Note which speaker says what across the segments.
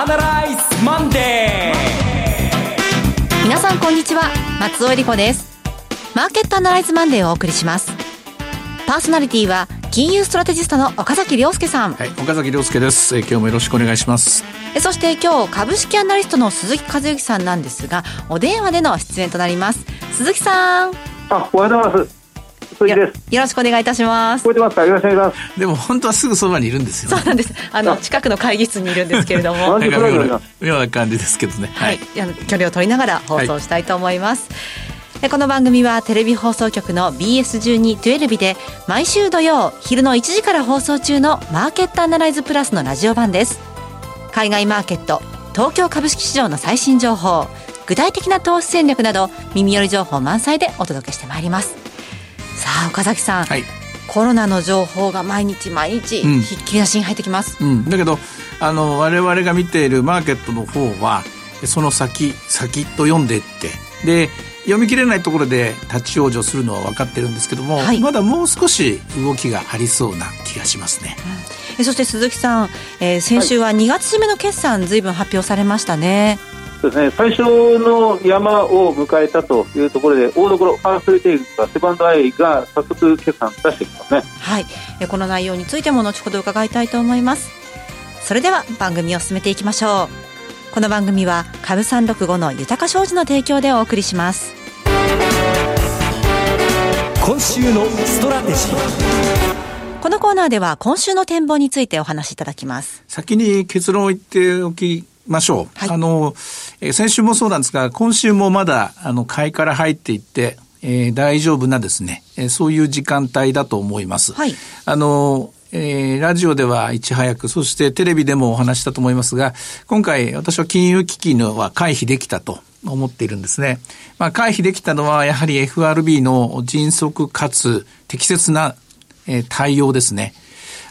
Speaker 1: アナライズマンデ
Speaker 2: ー。皆さんこんにちは。松尾英里子です。マーケットアナライズマンデーをお送りします。パーソナリティは金融ストラテジストの岡崎良介さん。
Speaker 3: はい岡崎良介です。え今日もよろしくお願いします。
Speaker 2: そして今日株式アナリストの鈴木一之さんなんですがお電話での出演となります。鈴木さん。
Speaker 4: あおはようございますよ
Speaker 2: よろしくお願いいたします。
Speaker 4: 聞こえてますか？よろしくお願いします。
Speaker 3: でも本当はすぐそばにいるんですよ、
Speaker 2: ね、そうなんです。あの近くの会議室にいるんですけれども。
Speaker 3: 妙な感じですけどね。
Speaker 2: はい、はい、距離を取りながら放送したいと思います、はいこの番組はテレビ放送局の BS12-12 で毎週土曜昼の1時から放送中のマーケットアナライズプラスのラジオ版です。海外マーケット東京株式市場の最新情報具体的な投資戦略など耳寄り情報満載でお届けしてまいりますさあ岡崎さん、はい、コロナの情報が毎日毎日ひっきりなしに入ってきます、
Speaker 3: うん、だけどあの我々が見ているマーケットの方はその先先と読んでいって。で読み切れないところで立ち往生するのは分かってるんですけども、はい、まだもう少し動きがありそうな気がしますね。
Speaker 2: うん、そして鈴木さん、えー、先週は2月締めの決算、ずいぶん発表されましたね。
Speaker 4: そうですね、最初の山を迎えたというところで、大所、ファーストリテイルとかセバンドアイが早速決算出してきますね。
Speaker 2: はい、この内容についても後ほど伺いたいと思います。それでは番組を進めていきましょう。この番組は株三六五の豊か商事の提供でお送りします
Speaker 1: 今週のストラテジー
Speaker 2: このコーナーでは今週の展望についてお話しいただきます
Speaker 3: 先に結論を言っておきましょう、はい、あの、え先週もそうなんですが今週もまだあの買いから入っていってえー、大丈夫なですね、えー、そういう時間帯だと思います。はい、あの、えー、ラジオではいち早く、そしてテレビでもお話したと思いますが、今回私は金融危機のは回避できたと思っているんですね。まあ、回避できたのはやはり FRB の迅速かつ適切な、えー、対応ですね。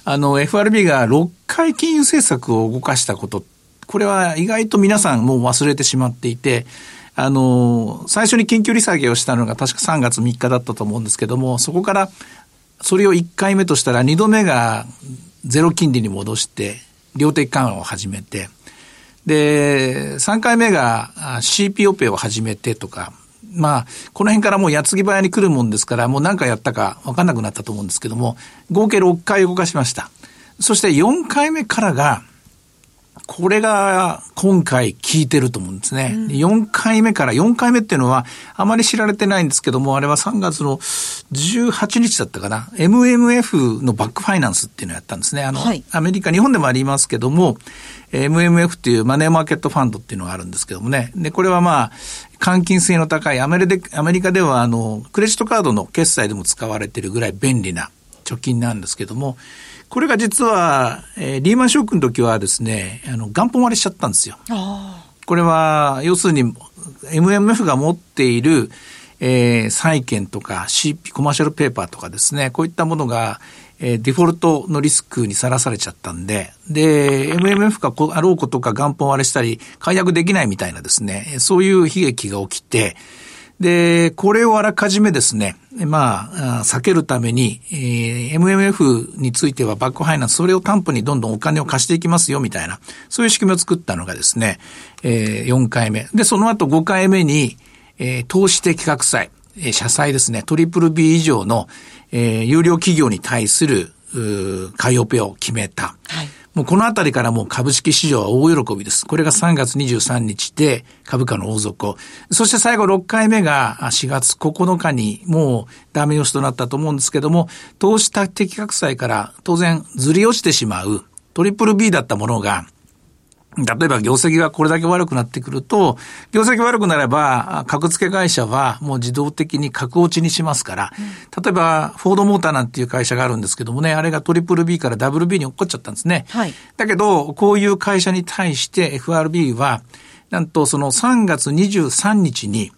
Speaker 3: あの、FRB が6回金融政策を動かしたこと、これは意外と皆さんもう忘れてしまっていて、あの、最初に緊急利下げをしたのが確か3月3日だったと思うんですけども、そこからそれを1回目としたら2度目がゼロ金利に戻して量的緩和を始めてで3回目が CP オペを始めてとかまあ、この辺からもう矢継ぎ早に来るもんですから、もう何回やったか分かんなくなったと思うんですけども、合計6回動かしました。そして4回目からが、これが今回効いてると思うんですね。うん、4回目から、4回目っていうのはあまり知られてないんですけども、あれは3月の18日だったかな。MMF のバックファイナンスっていうのをやったんですね。あの、はい、アメリカ、日本でもありますけども、MMF っていうマネーマーケットファンドっていうのがあるんですけどもね。で、これはまあ、換金性の高いアメリアメリカではあの、クレジットカードの決済でも使われているぐらい便利な貯金なんですけども、これが実は、えー、リーマンショックの時はですね、あの、元本割れしちゃったんですよ。これは、要するに、MMF が持っている、えー、債券とか CP、コマーシャルペーパーとかですね、こういったものが、えー、デフォルトのリスクにさらされちゃったんで、で、MMF があろうことか元本割れしたり、解約できないみたいなですね、そういう悲劇が起きて、で、これをあらかじめですね、まあ、避けるために、えー、MMF についてはバックファイナンス、それを担保にどんどんお金を貸していきますよ、みたいな、そういう仕組みを作ったのがですね、えー、4回目。で、その後5回目に、えー、投資的格債、えー、社債ですね、トリプル B 以上の、えー、有料企業に対する、う買いオペを決めた。はいもうこのあたりからもう株式市場は大喜びです。これが3月23日で株価の大底。そして最後6回目が4月9日にもうダメ押しとなったと思うんですけども、投資的格債から当然ずり落ちてしまうトリプル B だったものが例えば業績がこれだけ悪くなってくると、業績悪くなれば、格付け会社はもう自動的に格落ちにしますから、うん、例えば、フォードモーターなんていう会社があるんですけどもね、あれがトリプル B からダブル B に落っこっちゃったんですね。はい、だけど、こういう会社に対して FRB は、なんとその3月23日に、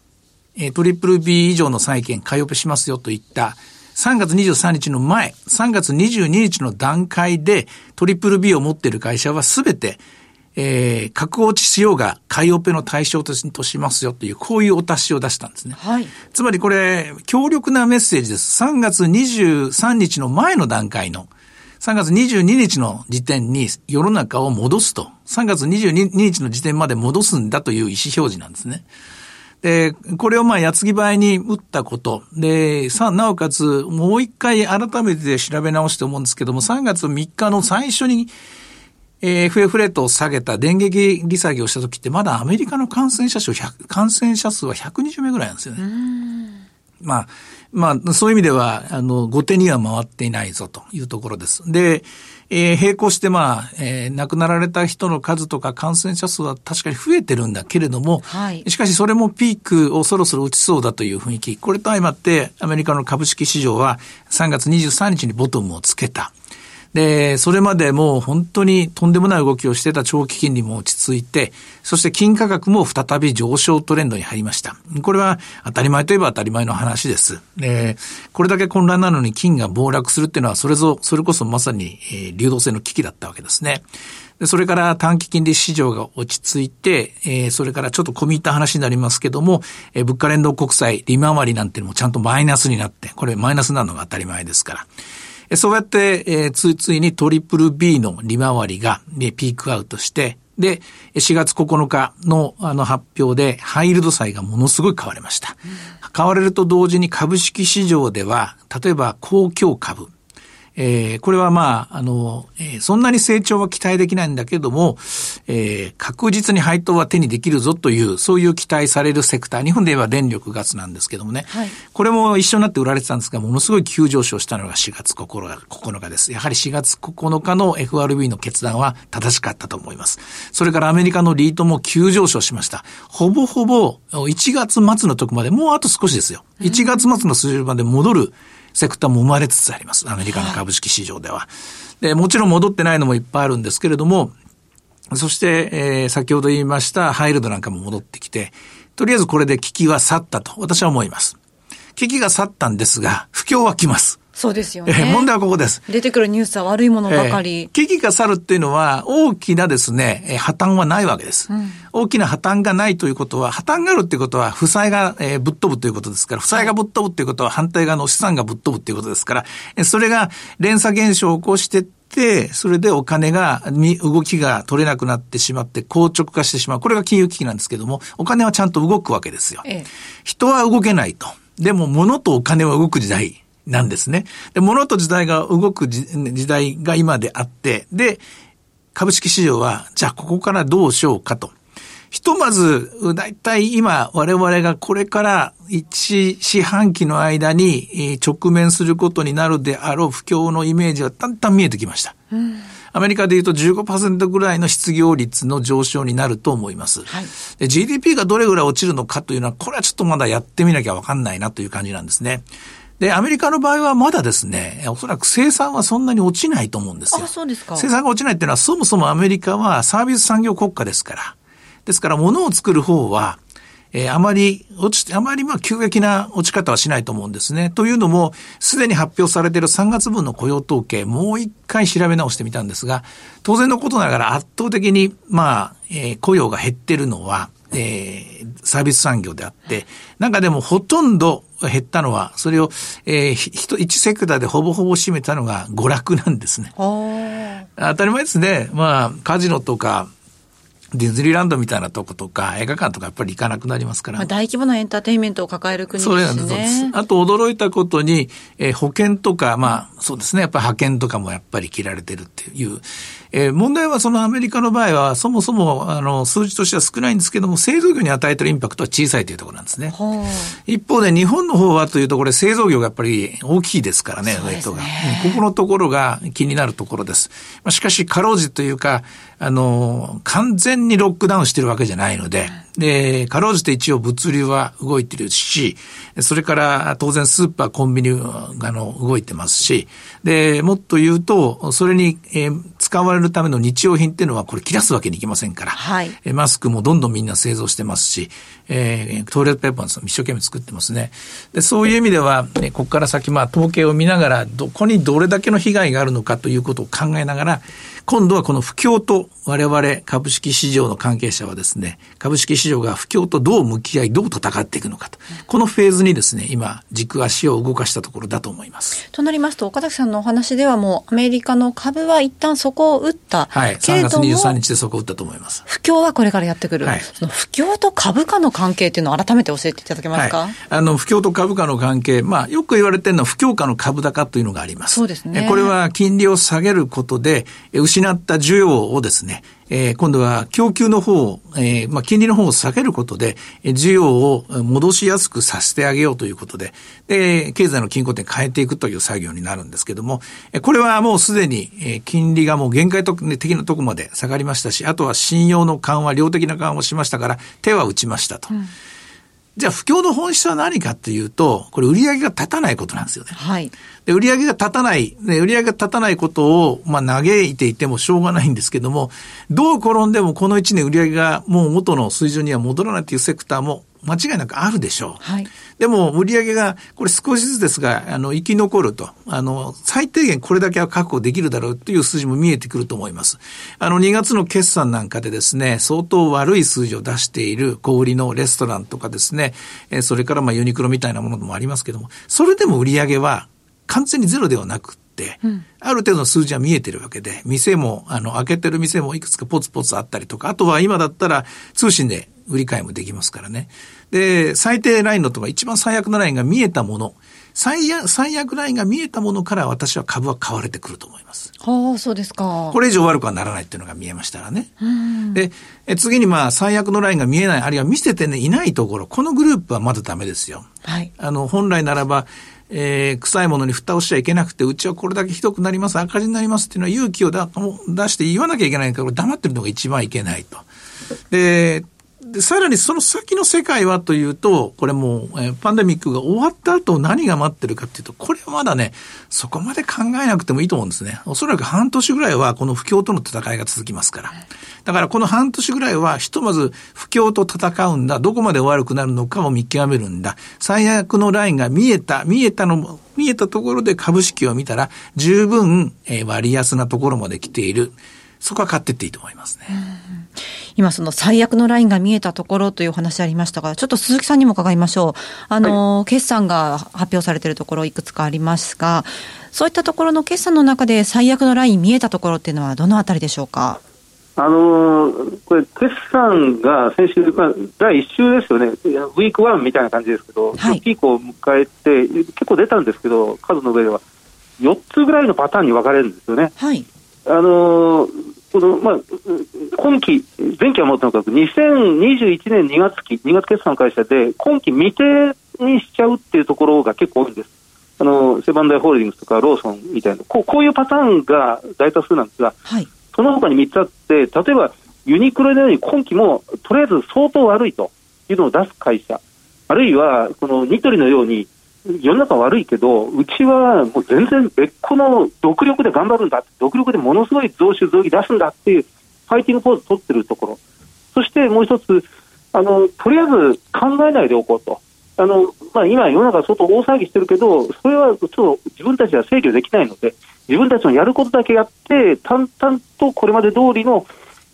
Speaker 3: トリプル B 以上の債券買いオペしますよといった3月23日の前、3月22日の段階でトリプル B を持っている会社はすべてえー、格落ちしようが買いオペの対象としますよという、こういうお達しを出したんですね。はい。つまりこれ、強力なメッセージです。3月23日の前の段階の、3月22日の時点に世の中を戻すと、3月22日の時点まで戻すんだという意思表示なんですね。で、これをまあ矢継ぎ早に打ったこと。で、さ、なおかつ、もう一回改めて調べ直して思うんですけども、3月3日の最初に、えー、FF レートを下げた電撃利下げをした時って、まだアメリカの感染者数、感染者数は120名ぐらいなんですよね。まあ、まあ、そういう意味では、あの、後手には回っていないぞというところです。で、えー、並行してまあ、えー、亡くなられた人の数とか感染者数は確かに増えてるんだけれども、はい、しかしそれもピークをそろそろ打ちそうだという雰囲気。これと相まって、アメリカの株式市場は3月23日にボトムをつけた。で、それまでもう本当にとんでもない動きをしてた長期金利も落ち着いて、そして金価格も再び上昇トレンドに入りました。これは当たり前といえば当たり前の話です。で、これだけ混乱なのに金が暴落するっていうのは、それぞ、それこそまさに、流動性の危機だったわけですね。でそれから短期金利市場が落ち着いて、えー、それからちょっと込み入った話になりますけども、えー、物価連動国債、利回りなんていうのもちゃんとマイナスになって、これマイナスなのが当たり前ですから。そうやって、えー、ついついにトリプル B の利回りが、ね、ピークアウトして、で、4月9日のあの発表で、ハイルド債がものすごい買われました。買われると同時に株式市場では、例えば公共株、えー、これはまあ、あの、えー、そんなに成長は期待できないんだけども、えー、確実に配当は手にできるぞという、そういう期待されるセクター、日本で言えば電力ガスなんですけどもね、はい、これも一緒になって売られてたんですが、ものすごい急上昇したのが4月9日 ,9 日です。やはり4月9日の FRB の決断は正しかったと思います。それからアメリカのリートも急上昇しました。ほぼほぼ1月末のとこまで、もうあと少しですよ。1月末の数字まで戻る、セクターも生まれつつあります。アメリカの株式市場では。で、もちろん戻ってないのもいっぱいあるんですけれども、そして、えー、先ほど言いましたハイルドなんかも戻ってきて、とりあえずこれで危機は去ったと私は思います。危機が去ったんですが、不況は来ます。
Speaker 2: そうですよね。
Speaker 3: えー、問題はここです。
Speaker 2: 出てくるニュースは悪いものばかり。
Speaker 3: えー、危機が去るっていうのは、大きなですね、えー、破綻はないわけです、うん、大きな破綻がないということは、破綻があるっていうことは、負債が、えー、ぶっ飛ぶということですから、負債がぶっ飛ぶっていうことは、反対側の資産がぶっ飛ぶっていうことですから、えー、それが連鎖現象を起こして、それでお金が、動きが取れなくなってしまって硬直化してしまう。これが金融危機なんですけども、お金はちゃんと動くわけですよ。ええ、人は動けないと。でも物とお金は動く時代。なんですね。で、物と時代が動く時代が今であって、で、株式市場は、じゃあここからどうしようかと。ひとまず、だいたい今、我々がこれから一四半期の間に直面することになるであろう不況のイメージはだんだん見えてきました。うんアメリカで言うと15%ぐらいの失業率の上昇になると思います。はい、GDP がどれぐらい落ちるのかというのは、これはちょっとまだやってみなきゃわかんないなという感じなんですね。で、アメリカの場合はまだですね、おそらく生産はそんなに落ちないと思うんですよ。
Speaker 2: あ、そうですか。
Speaker 3: 生産が落ちないっていうのは、そもそもアメリカはサービス産業国家ですから。ですから、物を作る方は、えー、あまり落ちて、あまりまあ急激な落ち方はしないと思うんですね。というのも、すでに発表されている3月分の雇用統計、もう一回調べ直してみたんですが、当然のことながら圧倒的に、まあ、えー、雇用が減ってるのは、えー、サービス産業であって、なんかでもほとんど減ったのは、それを、えー、一、一セクターでほぼほぼ占めたのが娯楽なんですね。当たり前ですね。まあ、カジノとか、ディズニーランドみたいなとことか、映画館とかやっぱり行かなくなりますから。まあ、
Speaker 2: 大規模なエンターテインメントを抱える国ですね。そうなんです。
Speaker 3: あと驚いたことに、えー、保険とか、まあ、そうですね、やっぱり派遣とかもやっぱり切られてるっていう、えー、問題はそのアメリカの場合は、そもそも、あの、数字としては少ないんですけども、製造業に与えてるインパクトは小さいというところなんですね。一方で日本の方はというと、これ製造業がやっぱり大きいですからね、ウェイトが。ここのところが気になるところです。まあ、しかし、かろうじというか、あの、完全にロックダウンしてるわけじゃないので、で、かろうじて一応物流は動いてるし、それから当然スーパー、コンビニが動いてますし、で、もっと言うと、それに、えー、使われるための日用品っていうのはこれ切らすわけにいきませんから、はい、マスクもどんどんみんな製造してますし、えー、トイレットペーパーの一生懸命作ってますね。で、そういう意味では、ね、ここから先、まあ、統計を見ながら、どこにどれだけの被害があるのかということを考えながら、今度はこの不況と我々株式市場の関係者はですね、株式市場が不況とどう向き合い、どう戦っていくのかと。このフェーズにですね、今、軸足を動かしたところだと思います。
Speaker 2: となりますと、岡崎さんのお話ではもう、アメリカの株は一旦そこを打った。
Speaker 3: はい。3月23日でそこを打ったと思います。
Speaker 2: 不況はこれからやってくる。はい。その不況と株価の関係っていうのを改めて教えていただけますか、はい、
Speaker 3: あの、不況と株価の関係、まあ、よく言われてるのは不況価の株高というのがあります。
Speaker 2: そうですね。
Speaker 3: これは金利を下げることで、失った需要をですね、えー、今度は供給の方、えー、まあ、金利の方を下げることで、需要を戻しやすくさせてあげようということで、で、経済の均衡点変えていくという作業になるんですけども、これはもうすでに、え、金利がもう限界的なところまで下がりましたし、あとは信用の緩和、量的な緩和をしましたから、手は打ちましたと。うんじゃあ不況の本質は何かっていうと、これ売り上げが立たないことなんですよね。
Speaker 2: はい。
Speaker 3: で、売り上げが立たない、ね、売り上げが立たないことを、まあ、嘆いていてもしょうがないんですけども、どう転んでもこの1年売り上げがもう元の水準には戻らないというセクターも間違いなくあるでしょう。
Speaker 2: はい。
Speaker 3: でも、売上が、これ少しずつですが、あの、生き残ると。あの、最低限これだけは確保できるだろうという数字も見えてくると思います。あの、2月の決算なんかでですね、相当悪い数字を出している小売りのレストランとかですね、えそれからまあユニクロみたいなものもありますけども、それでも売上は完全にゼロではなくて、うん、ある程度の数字は見えてるわけで、店も、あの、開けてる店もいくつかポツポツあったりとか、あとは今だったら通信で売り買いもできますからね。で、最低ラインのとか一番最悪のラインが見えたもの、最悪、最悪ラインが見えたものから私は株は買われてくると思います。
Speaker 2: はあ、そうですか。
Speaker 3: これ以上悪くはならないっていうのが見えましたらね。で、え次にまあ最悪のラインが見えない、あるいは見せてね、いないところ、このグループはまだダメですよ。
Speaker 2: はい。
Speaker 3: あの、本来ならば、えー、臭いものに蓋をしちゃいけなくて、うちはこれだけひどくなります、赤字になりますっていうのは勇気を出して言わなきゃいけないから、黙ってるのが一番いけないと。で、で、さらにその先の世界はというと、これもう、えー、パンデミックが終わった後何が待ってるかっていうと、これはまだね、そこまで考えなくてもいいと思うんですね。おそらく半年ぐらいはこの不況との戦いが続きますから。だからこの半年ぐらいは、ひとまず不況と戦うんだ。どこまで悪くなるのかを見極めるんだ。最悪のラインが見えた、見えたの、見えたところで株式を見たら、十分、えー、割安なところまで来ている。そこは買ってっていいと思いますね。
Speaker 2: 今その最悪のラインが見えたところというお話ありましたが、ちょっと鈴木さんにも伺いましょう。あの、はい、決算が発表されているところいくつかありますが、そういったところの決算の中で最悪のライン見えたところっていうのはどのあたりでしょうか？
Speaker 4: あのー、これ、決算が先週、第1週ですよね、ウィーク1みたいな感じですけど、はい、ピークを迎えて、結構出たんですけど、数の上では、4つぐらいのパターンに分かれるんですよね。
Speaker 2: はい、
Speaker 4: あのーこのまあ、今期、前期はもっともかく、2021年2月期、2月決算会社で、今期未定にしちゃうっていうところが結構多いんです。あの、セバンダイ・ホールディングスとかローソンみたいな、こうこういうパターンが大多数なんですが、
Speaker 2: はい、
Speaker 4: その他に3つあって、例えばユニクロのように今期もとりあえず相当悪いというのを出す会社、あるいはこのニトリのように、世の中悪いけど、うちはもう全然別個の独力で頑張るんだ、独力でものすごい増収増益出すんだっていう、ファイティングポーズ取ってるところ、そしてもう一つ、あのとりあえず考えないでおこうと。あのまあ、今、世の中相当大騒ぎしてるけど、それはちょっと自分たちは制御できないので、自分たちのやることだけやって、淡々とこれまで通りの,、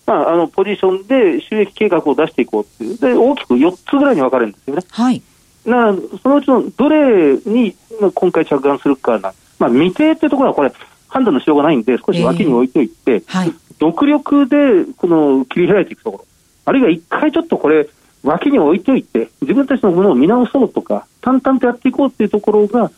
Speaker 4: まあ、あのポジションで収益計画を出していこうっていう、で大きく4つぐらいに分かれるんですよね。
Speaker 2: はい
Speaker 4: なそのうちのどれに今回着眼するかな、まあ、未定っていうところはこれ、判断のしようがないんで、少し脇に置いといて、えーはい、独力でこの切り開いていくところ、あるいは一回ちょっとこれ、脇に置いといて、自分たちのものを見直そうとか、淡々とやっていこうっていうところが、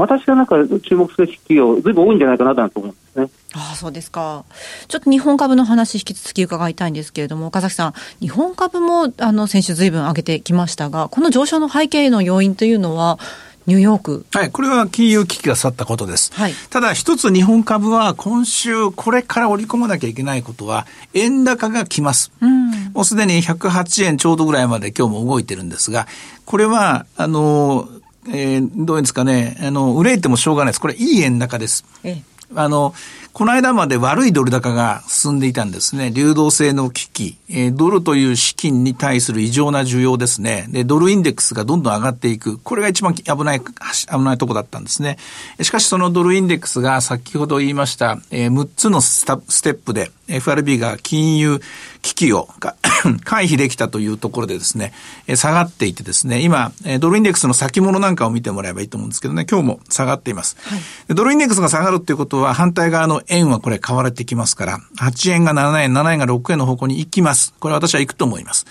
Speaker 4: 私はなんか注目すべき企業、ずいぶん多いんじゃないかなと思うんですね。
Speaker 2: ああ、そうですか。ちょっと日本株の話、引き続き伺いたいんですけれども、岡崎さん、日本株もあの先週、ずいぶん上げてきましたが、この上昇の背景の要因というのは、ニューヨーク。
Speaker 3: はい、これは金融危機が去ったことです。
Speaker 2: はい。
Speaker 3: ただ一つ日本株は今週これから織り込まなきゃいけないことは、円高が来ます。
Speaker 2: うん。
Speaker 3: もうすでに108円ちょうどぐらいまで今日も動いてるんですが、これは、あの、えー、どういうんですかね、あの、憂いてもしょうがないです。これ、いい円高です。
Speaker 2: え
Speaker 3: あの、この間まで悪いドル高が進んでいたんですね。流動性の危機、えー、ドルという資金に対する異常な需要ですね。で、ドルインデックスがどんどん上がっていく。これが一番危ない、危ないとこだったんですね。しかしそのドルインデックスが先ほど言いました、えー、6つのステップで FRB が金融危機を 回避できたというところでですね、下がっていてですね、今、ドルインデックスの先物なんかを見てもらえばいいと思うんですけどね、今日も下がっています。はい、ドルインデックスが下がるっていうことは、反対側の円はこれ買われてきますから、8円が7円、7円が6円の方向に行きます。これ私は行くと思います。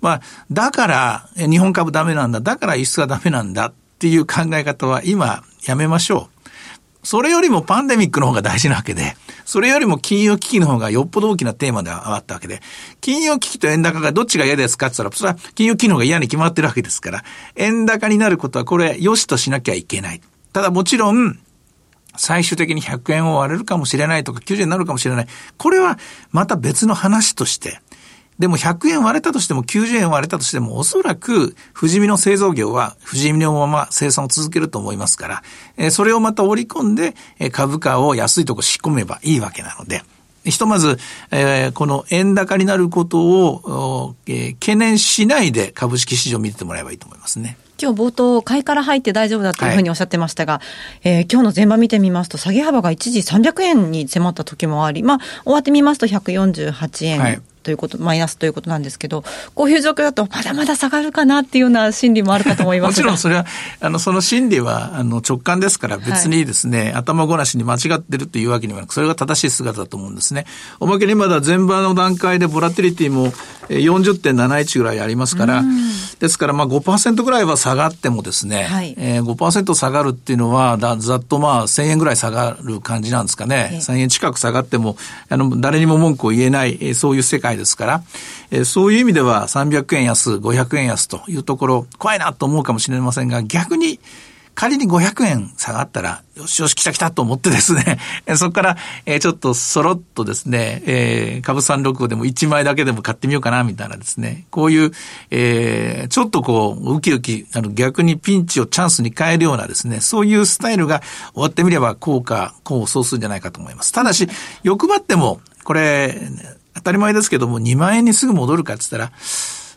Speaker 3: まあ、だから、日本株ダメなんだ、だから輸出がダメなんだっていう考え方は今やめましょう。それよりもパンデミックの方が大事なわけで、それよりも金融危機の方がよっぽど大きなテーマではあったわけで、金融危機と円高がどっちが嫌ですかって言ったら、それは金融危機の方が嫌に決まってるわけですから、円高になることはこれ、良しとしなきゃいけない。ただもちろん、最終的に100円を割れるかもしれないとか90円になるかもしれない。これはまた別の話として、でも100円割れたとしても90円割れたとしてもおそらく富士見の製造業は富士見のまま生産を続けると思いますから、えそれをまた織り込んで株価を安いとこ仕込めばいいわけなので、ひとまず、えー、この円高になることを、えー、懸念しないで株式市場を見てもらえばいいと思いますね。
Speaker 2: 今日冒頭、買いから入って大丈夫だというふうにおっしゃってましたが、はい、えー、今日の前場見てみますと、下げ幅が一時300円に迫った時もあり、まあ、終わってみますと148円ということ、マイナスということなんですけど、こういう状況だと、まだまだ下がるかなっていうような心理もあるかと思います
Speaker 3: もちろんそれは、あの、その心理は、あの、直感ですから、別にですね、はい、頭ごなしに間違ってるというわけにはなく、それが正しい姿だと思うんですね。おまけにまだ前場の段階で、ボラティリティも40.71ぐらいありますから、ですから、まあ5%ぐらいは下がってもですね、はい、えー、5%下がるっていうのは、だざっとまあ1000円ぐらい下がる感じなんですかね。1000円近く下がっても、あの、誰にも文句を言えない、そういう世界ですから、えー、そういう意味では300円安、500円安というところ、怖いなと思うかもしれませんが、逆に仮に500円下がったら、よしよし来た来たと思ってですね、そこから、えー、ちょっとそろっとですね、えー、株365でも1枚だけでも買ってみようかな、みたいなですね、こういう、えー、ちょっとこう、ウキウキ、あの、逆にピンチをチャンスに変えるようなですね、そういうスタイルが終わってみれば効果、功を奏するんじゃないかと思います。ただし、欲張っても、これ、当たり前ですけども、2万円にすぐ戻るかって言ったら、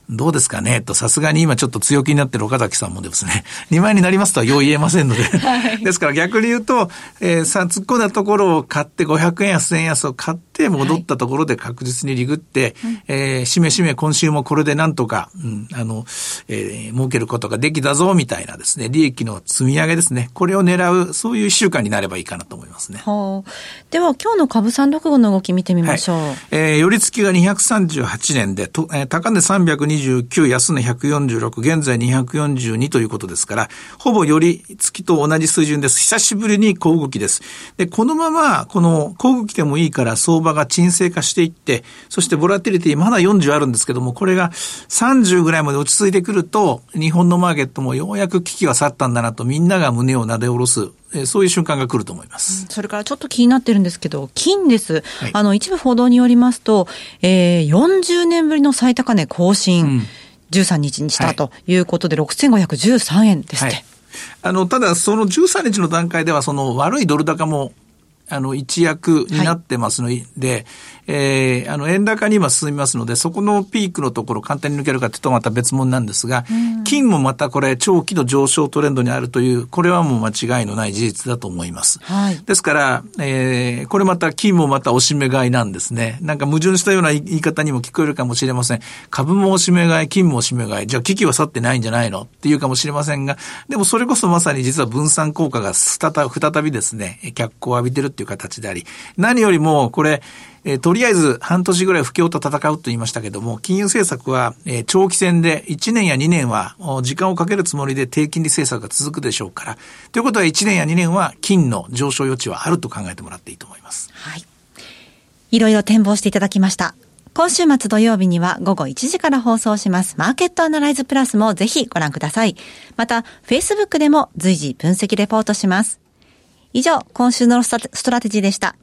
Speaker 3: どうですかねと、さすがに今ちょっと強気になってる岡崎さんもですね、2万円になりますとはよう言えませんので、はい、ですから逆に言うと、えー、さ、突っ込んだところを買って500円や1000円安を買って戻ったところで確実にリグって、はい、えー、しめしめ今週もこれでなんとか、うん、あの、えー、儲けることができたぞみたいなですね、利益の積み上げですね、これを狙う、そういう一週間になればいいかなと思いますね。は
Speaker 2: あ、では今日の株三六五の動き見てみましょう。はい、
Speaker 3: えー、寄り付きが238年で、とえー、高値320 129、安値146、現在242ということですから、ほぼより月と同じ水準です。久しぶりに小動きです。で、このまま、この小動きでもいいから相場が沈静化していって、そしてボラティリティまだ40あるんですけども、これが30ぐらいまで落ち着いてくると、日本のマーケットもようやく危機は去ったんだなと、みんなが胸をなで下ろすえそういう瞬間が来ると思います。
Speaker 2: それからちょっと気になってるんですけど、金です。はい、あの、一部報道によりますと、えー、40年ぶりの最高値更新、うん、13日にしたということで、はい、6513円ですって。はい
Speaker 3: あの、ただ、その13日の段階では、その悪いドル高もあの、一役になってますので、はい、えー、あの、円高に今進みますので、そこのピークのところ簡単に抜けるかというとまた別物なんですが、金もまたこれ、長期の上昇トレンドにあるという、これはもう間違いのない事実だと思います。はい、ですから、えー、これまた金もまたおしめ買いなんですね。なんか矛盾したような言い方にも聞こえるかもしれません。株もおしめ買い、金もおしめ買い。じゃあ危機は去ってないんじゃないのっていうかもしれませんが、でもそれこそまさに実は分散効果が再びですね、脚光を浴びてるっていう形であり、何よりもこれ、えー、とりあえず半年ぐらい不況と戦うと言いましたけども、金融政策は、えー、長期戦で1年や2年は時間をかけるつもりで低金利政策が続くでしょうから。ということは1年や2年は金の上昇余地はあると考えてもらっていいと思います。
Speaker 2: はい。いろいろ展望していただきました。今週末土曜日には午後1時から放送しますマーケットアナライズプラスもぜひご覧ください。また、Facebook でも随時分析レポートします。以上、今週のストラテジーでした。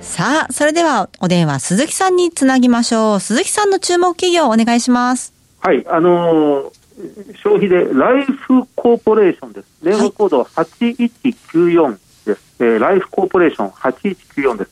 Speaker 2: さあ、それではお電話鈴木さんにつなぎましょう。鈴木さんの注目企業お願いします。
Speaker 4: はい、あのー、消費でライフコーポレーションです。電話コードは8194です。えー、ライフコーポレーション8194です。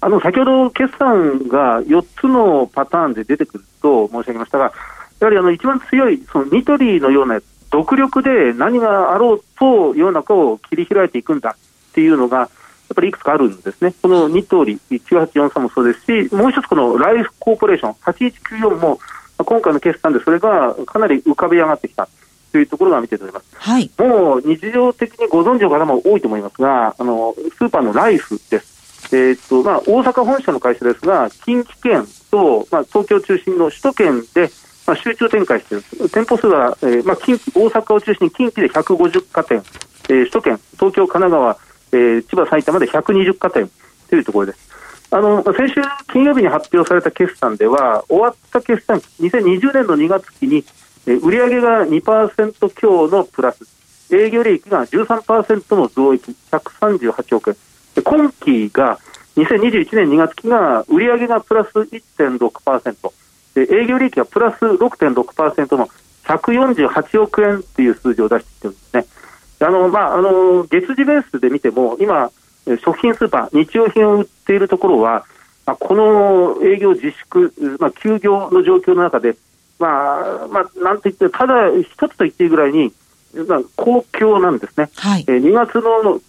Speaker 4: あの、先ほど決算が4つのパターンで出てくると申し上げましたが、やはりあの一番強い、そのニトリのような独力で何があろうと世の中を切り開いていくんだっていうのが、やっぱりいくつかあるんですね。このニトリ9843もそうですし、もう一つこのライフコーポレーション8194も、今回の決算でそれがかなり浮かび上がってきた。というところが見て取れます、
Speaker 2: はい、
Speaker 4: もう日常的にご存知の方も多いと思いますが、あのスーパーのライフです、えーとまあ、大阪本社の会社ですが、近畿圏と、まあ、東京中心の首都圏で、まあ、集中展開している、店舗数は、えーまあ、大阪を中心に近畿で150家店、えー、首都圏、東京、神奈川、えー、千葉、埼玉で120家店というところです。あの先週金曜日に発表された決算では、終わった決算、2020年の2月期に、えー、売上が2%強のプラス、営業利益が13%の増益、138億円。今期が2021年2月期が売上がプラス1.6%、営業利益がプラス6.6%の148億円っていう数字を出しているんですね。あの、まあ、あの、月次ベースで見ても、今、食品スーパー、日用品を売っているところは、まあ、この営業自粛、まあ、休業の状況の中で、まあ、まあ、なんて言って、ただ一つと言っていいぐらいに、まあ、好況なんですね。
Speaker 2: はい、
Speaker 4: えー、2月の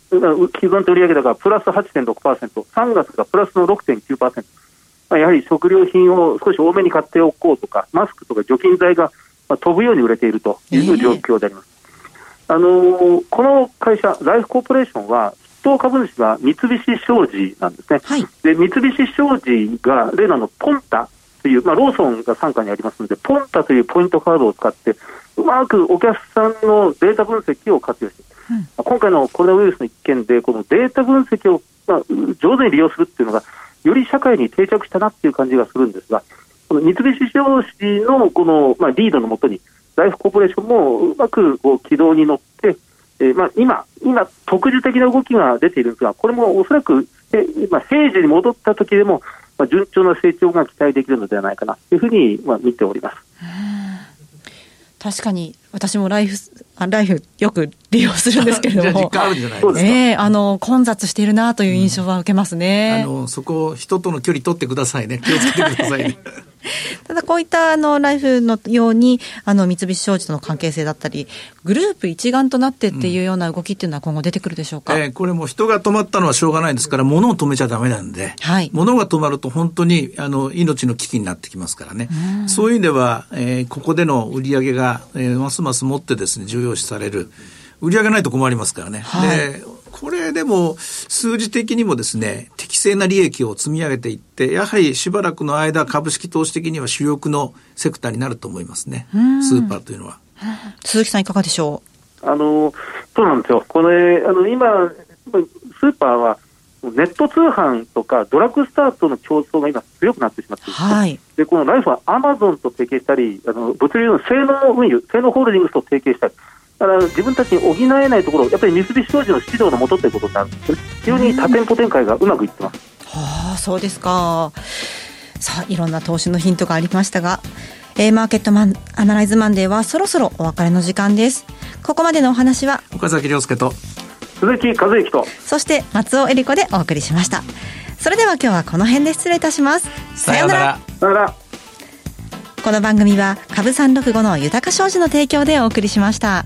Speaker 4: 基準と売上高プラス8.6%、3月がプラスの6.9%。まあ、やはり食料品を少し多めに買っておこうとか、マスクとか除菌剤が、まあ、飛ぶように売れているという状況であります。えー、あのー、この会社、ライフコーポレーションは、筆頭株主が三菱商事なんですね。
Speaker 2: はい、
Speaker 4: で三菱商事が例ののポンタという、まあ、ローソンが傘下にありますので、ポンタというポイントカードを使って、うまくお客さんのデータ分析を活用して、うん、今回のコロナウイルスの一件で、このデータ分析を、まあ、上手に利用するっていうのが、より社会に定着したなっていう感じがするんですが、この三菱商事のこの、まあ、リードのもとに、ライフコーポレーションもうまくこう軌道に乗って、えー、まあ今、今、特殊的な動きが出ているんですが、これもおそらく、えまあ、平時に戻った時でも、まあ、順調な成長が期待できるのではないかなというふうに、まあ、見ております。
Speaker 2: 確かに私もライフあライフよく利用するんですけれども、
Speaker 3: え
Speaker 2: えー、あの混雑しているなという印象は受けますね。
Speaker 3: うん、あのそこ人との距離取ってくださいね。気をつけてくださいね。
Speaker 2: ただこういったあのライフのようにあの三菱商事との関係性だったりグループ一丸となってっていうような動きっていうのは今後出てくるでしょうか、
Speaker 3: うん、えー、これも人が止まったのはしょうがないですから物を止めちゃだめなんで、
Speaker 2: はい、
Speaker 3: 物が止まると本当にあの命の危機になってきますからね、うそういう意味では、えー、ここでの売り上げが、えー、ますますもってですね重要視される。売り上げないと困りますからね、はい、でこれでも数字的にもですね、適正な利益を積み上げていって、やはりしばらくの間、株式投資的には主力のセクターになると思いますね、スーパーというのは。
Speaker 2: 鈴木さん、いかがでしょ
Speaker 4: う？あのそうなんですよ、これ、あの今、スーパーはネット通販とかドラッグスターとの競争が今、強くなってしまっている、
Speaker 2: はい、
Speaker 4: でこのライフはアマゾンと提携したり、あの物流の性能運輸、性能ホールディングスと提携したり、だから自分たちに補えないところ、やっぱり三菱商事の指導のもとということになるんですね。非常に多店舗展開がうまくいってます。
Speaker 2: はあ、そうですか。さあ、いろんな投資のヒントがありましたが、えー、マーケットマンアナライズマンデーはそろそろお別れの時間です。ここまでのお話は、
Speaker 3: 岡崎亮介と、
Speaker 4: 鈴木和之と、
Speaker 2: そして松尾恵里子でお送りしました。それでは今日はこの辺で失礼いたします。
Speaker 3: さようなら。
Speaker 4: さようなら。
Speaker 2: この番組は株三六五の豊か商事の提供でお送りしました。